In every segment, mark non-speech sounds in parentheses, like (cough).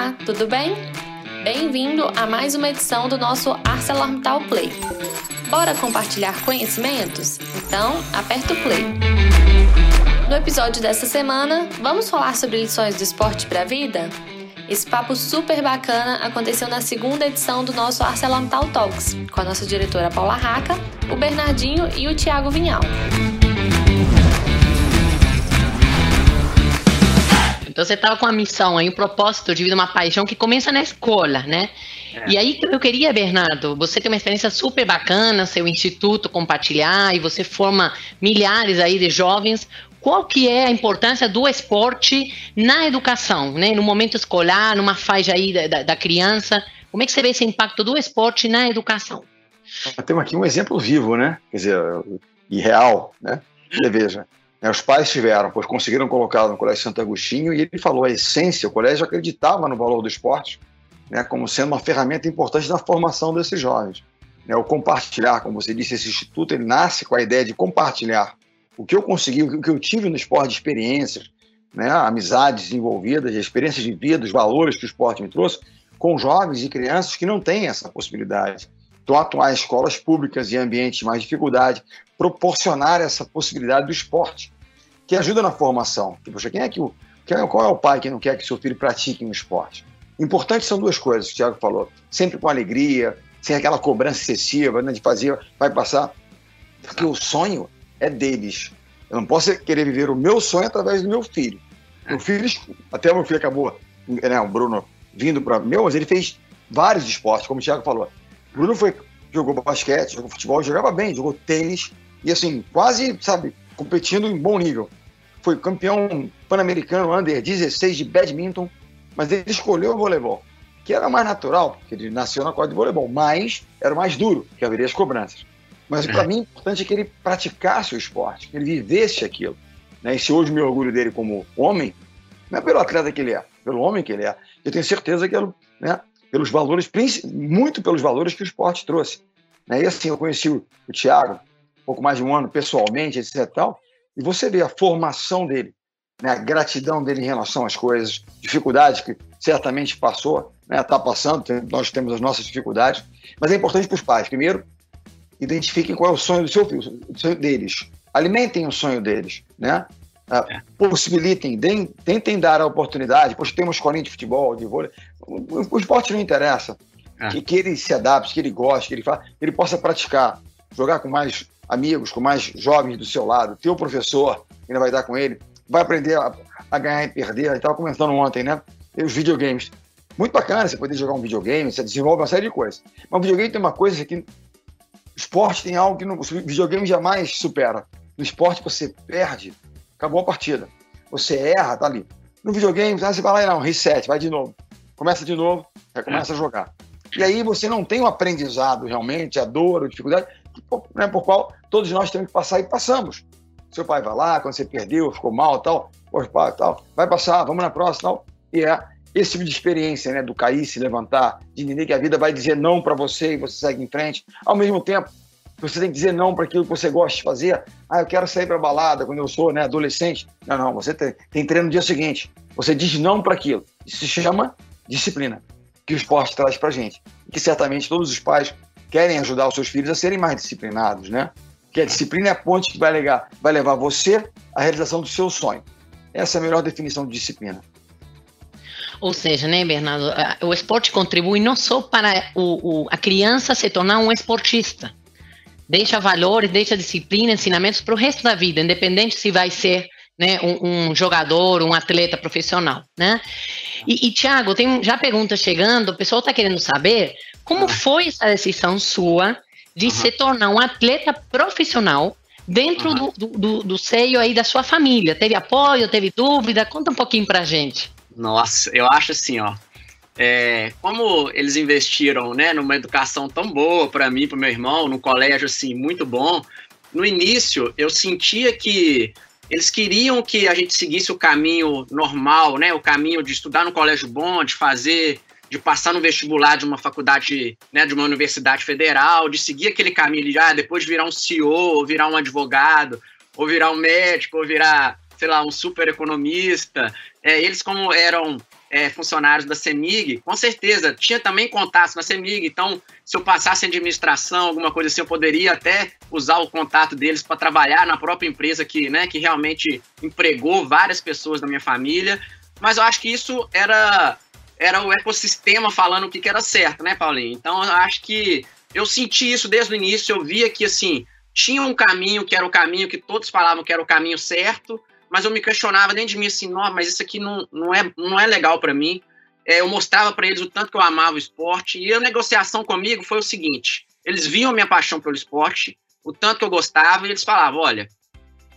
Olá, tudo bem? Bem-vindo a mais uma edição do nosso ArcelorMittal Play. Bora compartilhar conhecimentos? Então, aperta o play. No episódio dessa semana, vamos falar sobre lições do esporte para a vida? Esse papo super bacana aconteceu na segunda edição do nosso ArcelorMittal Talks, com a nossa diretora Paula Raca, o Bernardinho e o Tiago Vinhal. Então você estava com a missão aí, um propósito de vida, uma paixão que começa na escola, né? É. E aí eu queria, Bernardo, você tem uma experiência super bacana, seu instituto compartilhar, e você forma milhares aí de jovens. Qual que é a importância do esporte na educação, né? No momento escolar, numa faixa aí da, da criança, como é que você vê esse impacto do esporte na educação? Temos aqui um exemplo vivo, né? Quer dizer, e real, né? Você veja, os pais tiveram, pois conseguiram colocá-lo no Colégio Santo Agostinho, e ele falou a essência, o colégio acreditava no valor do esporte, né, como sendo uma ferramenta importante na formação desses jovens. Né, o compartilhar, como você disse, esse instituto ele nasce com a ideia de compartilhar o que eu consegui, o que eu tive no esporte de experiências, né, amizades desenvolvidas, experiências de vida, os valores que o esporte me trouxe, com jovens e crianças que não têm essa possibilidade. Então, atuar em escolas públicas e ambientes de mais dificuldade, proporcionar essa possibilidade do esporte, que ajuda na formação. Poxa, quem é que o, quem, qual é o pai que não quer que seu filho pratique um esporte? Importante são duas coisas que o Tiago falou. Sempre com alegria, sem aquela cobrança excessiva né, de fazer, vai passar. Porque o sonho é deles. Eu não posso querer viver o meu sonho através do meu filho. Meu filho, até o meu filho acabou, né, o Bruno, vindo para meu, mas ele fez vários esportes, como o Thiago falou. Bruno foi, jogou basquete, jogou futebol, jogava bem, jogou tênis, e assim, quase, sabe, competindo em bom nível. Foi campeão pan-americano under 16 de badminton, mas ele escolheu o voleibol, que era mais natural, porque ele nasceu na quadra de voleibol, mas era mais duro, que haveria as cobranças. Mas para mim, o importante é que ele praticasse o esporte, que ele vivesse aquilo. Né? E se hoje me orgulho dele como homem, não é pelo atleta que ele é, pelo homem que ele é. Eu tenho certeza que é né, pelos valores, muito pelos valores que o esporte trouxe. Né? E assim, eu conheci o, o Thiago, pouco mais de um ano pessoalmente, etc. Tal, e você vê a formação dele, né, a gratidão dele em relação às coisas, dificuldades que certamente passou, está né, tá passando, tem, nós temos as nossas dificuldades, mas é importante para os pais. Primeiro, identifiquem qual é o sonho do seu filho, sonho deles, alimentem o sonho deles, né? Ah, é. possibilitem, deem, tentem dar a oportunidade. Pois tem uma escolinha de futebol, de vôlei. O, o esporte não interessa. É. Que, que ele se adapte, que ele goste, que ele, fa, que ele possa praticar, jogar com mais amigos, com mais jovens do seu lado, ter o professor que ainda vai dar com ele, vai aprender a, a ganhar e perder. A gente estava comentando ontem, né? E os videogames. Muito bacana você poder jogar um videogame, você desenvolve uma série de coisas. Mas o videogame tem uma coisa que. Esporte tem algo que o videogame jamais supera. No esporte você perde, acabou a partida. Você erra, tá ali. No videogame, você vai lá e não, reset, vai de novo. Começa de novo, aí começa a jogar. E aí você não tem um aprendizado realmente, a dor, a dificuldade, né, por qual todos nós temos que passar e passamos. Seu pai vai lá, quando você perdeu, ficou mal tal, pai, tal, vai passar, vamos na próxima tal. E é esse tipo de experiência, né, do cair, se levantar, de entender que a vida vai dizer não para você e você segue em frente. Ao mesmo tempo, você tem que dizer não para aquilo que você gosta de fazer. Ah, eu quero sair para balada quando eu sou né, adolescente. Não, não, você tem, tem treino no dia seguinte. Você diz não para aquilo. Isso se chama disciplina, que o esporte traz para gente. Que certamente todos os pais querem ajudar os seus filhos a serem mais disciplinados, né? Que a disciplina é a ponte que vai, levar, vai levar você à realização do seu sonho. Essa é a melhor definição de disciplina. Ou seja, né, Bernardo, o esporte contribui não só para o, o, a criança se tornar um esportista, deixa valores, deixa disciplina, ensinamentos para o resto da vida, independente se vai ser né, um, um, jogador, um atleta profissional, né? E, e Tiago, tem já perguntas chegando, o pessoal está querendo saber como foi essa decisão sua de uhum. se tornar um atleta profissional dentro uhum. do, do, do, seio aí da sua família? Teve apoio, teve dúvida? Conta um pouquinho pra gente. Nossa, eu acho assim, ó. É, como eles investiram né, numa educação tão boa para mim, para meu irmão, num colégio assim muito bom, no início eu sentia que eles queriam que a gente seguisse o caminho normal, né, o caminho de estudar no colégio bom, de fazer de passar no vestibular de uma faculdade, né, de uma universidade federal, de seguir aquele caminho de ah, depois virar um CEO, ou virar um advogado, ou virar um médico, ou virar sei lá, um super economista. É, eles, como eram é, funcionários da CEMIG, com certeza, tinha também contatos na CEMIG, então se eu passasse em administração, alguma coisa assim, eu poderia até usar o contato deles para trabalhar na própria empresa que, né, que realmente empregou várias pessoas da minha família, mas eu acho que isso era, era o ecossistema falando o que, que era certo, né, Paulinho? Então eu acho que eu senti isso desde o início, eu via que, assim, tinha um caminho que era o caminho que todos falavam que era o caminho certo, mas eu me questionava dentro de mim assim, não, mas isso aqui não, não, é, não é legal para mim. É, eu mostrava para eles o tanto que eu amava o esporte e a negociação comigo foi o seguinte: eles viam a minha paixão pelo esporte, o tanto que eu gostava, e eles falavam: olha,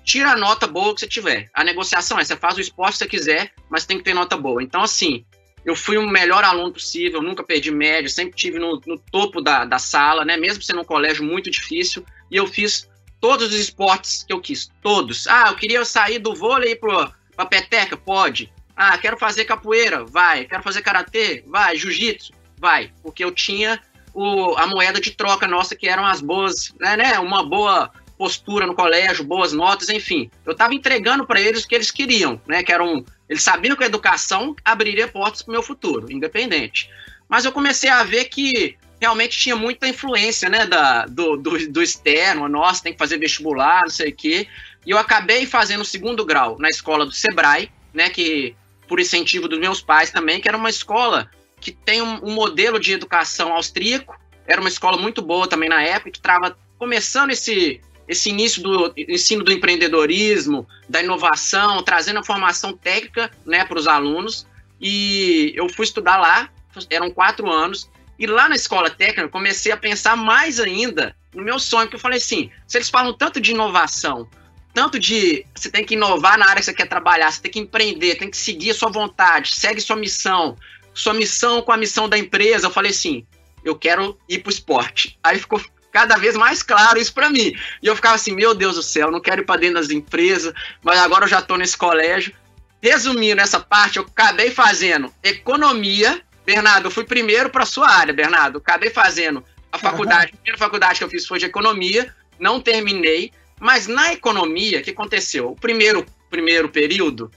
tira a nota boa que você tiver. A negociação é: você faz o esporte que você quiser, mas tem que ter nota boa. Então, assim, eu fui o melhor aluno possível, nunca perdi média, sempre tive no, no topo da, da sala, né? Mesmo sendo um colégio muito difícil, e eu fiz todos os esportes que eu quis, todos. Ah, eu queria sair do vôlei para a peteca, pode. Ah, quero fazer capoeira, vai. Quero fazer karatê, vai. Jiu-jitsu, vai. Porque eu tinha o, a moeda de troca nossa, que eram as boas, né, né uma boa postura no colégio, boas notas, enfim. Eu estava entregando para eles o que eles queriam, né? Que eram, eles sabiam que a educação abriria portas para o meu futuro, independente. Mas eu comecei a ver que realmente tinha muita influência, né, da, do, do, do externo, nossa, tem que fazer vestibular, não sei o quê. E eu acabei fazendo o segundo grau na escola do Sebrae, né, que por incentivo dos meus pais também, que era uma escola que tem um, um modelo de educação austríaco, era uma escola muito boa também na época, que estava começando esse, esse início do ensino do empreendedorismo, da inovação, trazendo a formação técnica né, para os alunos. E eu fui estudar lá, eram quatro anos, e lá na escola técnica, comecei a pensar mais ainda no meu sonho, porque eu falei assim: se eles falam tanto de inovação, tanto de você tem que inovar na área que você quer trabalhar, você tem que empreender, tem que seguir a sua vontade, segue sua missão, sua missão com a missão da empresa. Eu falei assim: eu quero ir para o esporte. Aí ficou cada vez mais claro isso para mim. E eu ficava assim: meu Deus do céu, não quero ir para dentro das empresas, mas agora eu já estou nesse colégio. Resumindo essa parte, eu acabei fazendo economia Bernardo, eu fui primeiro para sua área, Bernardo. Acabei fazendo a faculdade. A (laughs) primeira faculdade que eu fiz foi de economia, não terminei. Mas na economia, o que aconteceu? O primeiro, primeiro período,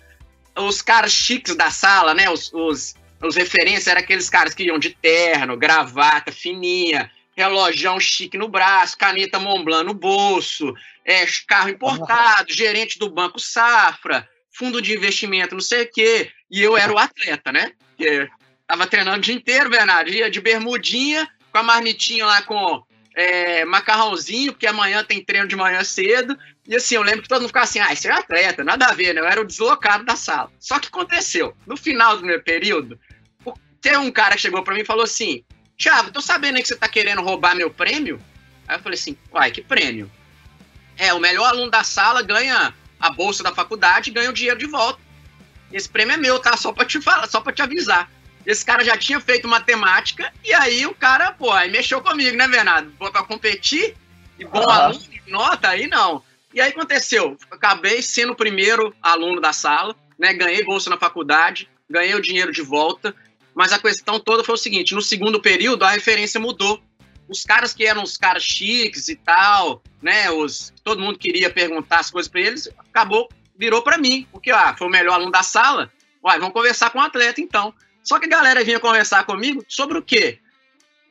os caras chiques da sala, né? Os, os, os referências eram aqueles caras que iam de terno, gravata fininha, relojão chique no braço, caneta Montblanc no bolso, é, carro importado, (laughs) gerente do Banco Safra, fundo de investimento, não sei o quê. E eu era o atleta, né? Tava treinando o dia inteiro, Bernardo. Ia de bermudinha, com a marmitinha lá com é, macarrãozinho, porque amanhã tem treino de manhã cedo. E assim, eu lembro que todo mundo ficava assim, ah, isso é atleta, nada a ver, né? Eu era o deslocado da sala. Só que aconteceu, no final do meu período, tem um cara que chegou para mim e falou assim, Thiago, tô sabendo que você tá querendo roubar meu prêmio? Aí eu falei assim, uai, que prêmio? É, o melhor aluno da sala ganha a bolsa da faculdade e ganha o dinheiro de volta. Esse prêmio é meu, tá? Só pra te falar, só pra te avisar. Esse cara já tinha feito matemática, e aí o cara, pô, aí mexeu comigo, né, Bernardo? Pra competir, e bom uhum. aluno, nota, aí não. E aí aconteceu, acabei sendo o primeiro aluno da sala, né? Ganhei bolsa na faculdade, ganhei o dinheiro de volta, mas a questão toda foi o seguinte: no segundo período a referência mudou. Os caras que eram os caras chiques e tal, né? Os, todo mundo queria perguntar as coisas para eles, acabou, virou para mim, porque ah, foi o melhor aluno da sala. Uai, vamos conversar com o atleta então. Só que a galera vinha conversar comigo sobre o quê?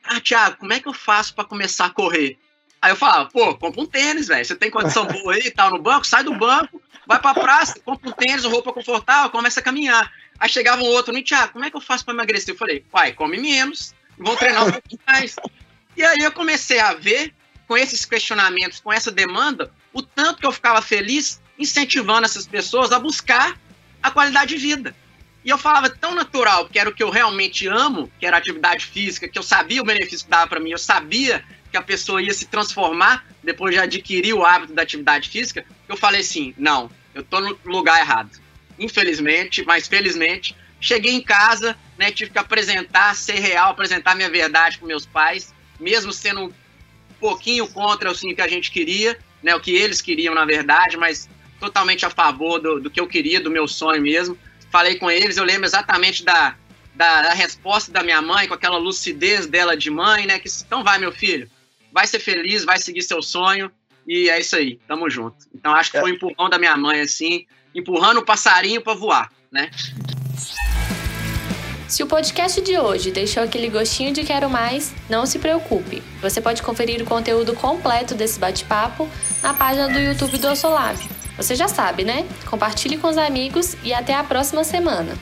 Ah, Thiago, como é que eu faço para começar a correr? Aí eu falava, pô, compra um tênis, velho. Você tem condição (laughs) boa aí e tal no banco, sai do banco, vai pra praça, compra um tênis, roupa confortável, começa a caminhar. Aí chegava um outro, Thiago, como é que eu faço para emagrecer? Eu falei, pai, come menos, vou treinar um pouquinho mais. E aí eu comecei a ver, com esses questionamentos, com essa demanda, o tanto que eu ficava feliz incentivando essas pessoas a buscar a qualidade de vida. E eu falava tão natural, porque era o que eu realmente amo, que era atividade física, que eu sabia o benefício que dava para mim, eu sabia que a pessoa ia se transformar depois de adquirir o hábito da atividade física, eu falei assim: não, eu tô no lugar errado. Infelizmente, mas felizmente, cheguei em casa, né, tive que apresentar, ser real, apresentar minha verdade para meus pais, mesmo sendo um pouquinho contra assim, o que a gente queria, né, o que eles queriam na verdade, mas totalmente a favor do, do que eu queria, do meu sonho mesmo falei com eles, eu lembro exatamente da, da, da, resposta da minha mãe, com aquela lucidez dela de mãe, né? Que então vai, meu filho, vai ser feliz, vai seguir seu sonho. E é isso aí, tamo junto. Então acho que é. foi um empurrão da minha mãe, assim, empurrando o passarinho para voar, né? Se o podcast de hoje deixou aquele gostinho de quero mais, não se preocupe. Você pode conferir o conteúdo completo desse bate-papo na página do YouTube do Ossolab. Você já sabe, né? Compartilhe com os amigos e até a próxima semana.